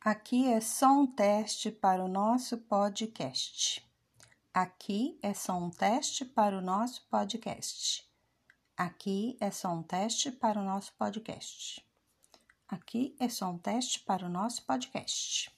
Aqui é só um teste para o nosso podcast. Aqui é só um teste para o nosso podcast. Aqui é só um teste para o nosso podcast. Aqui é só um teste para o nosso podcast.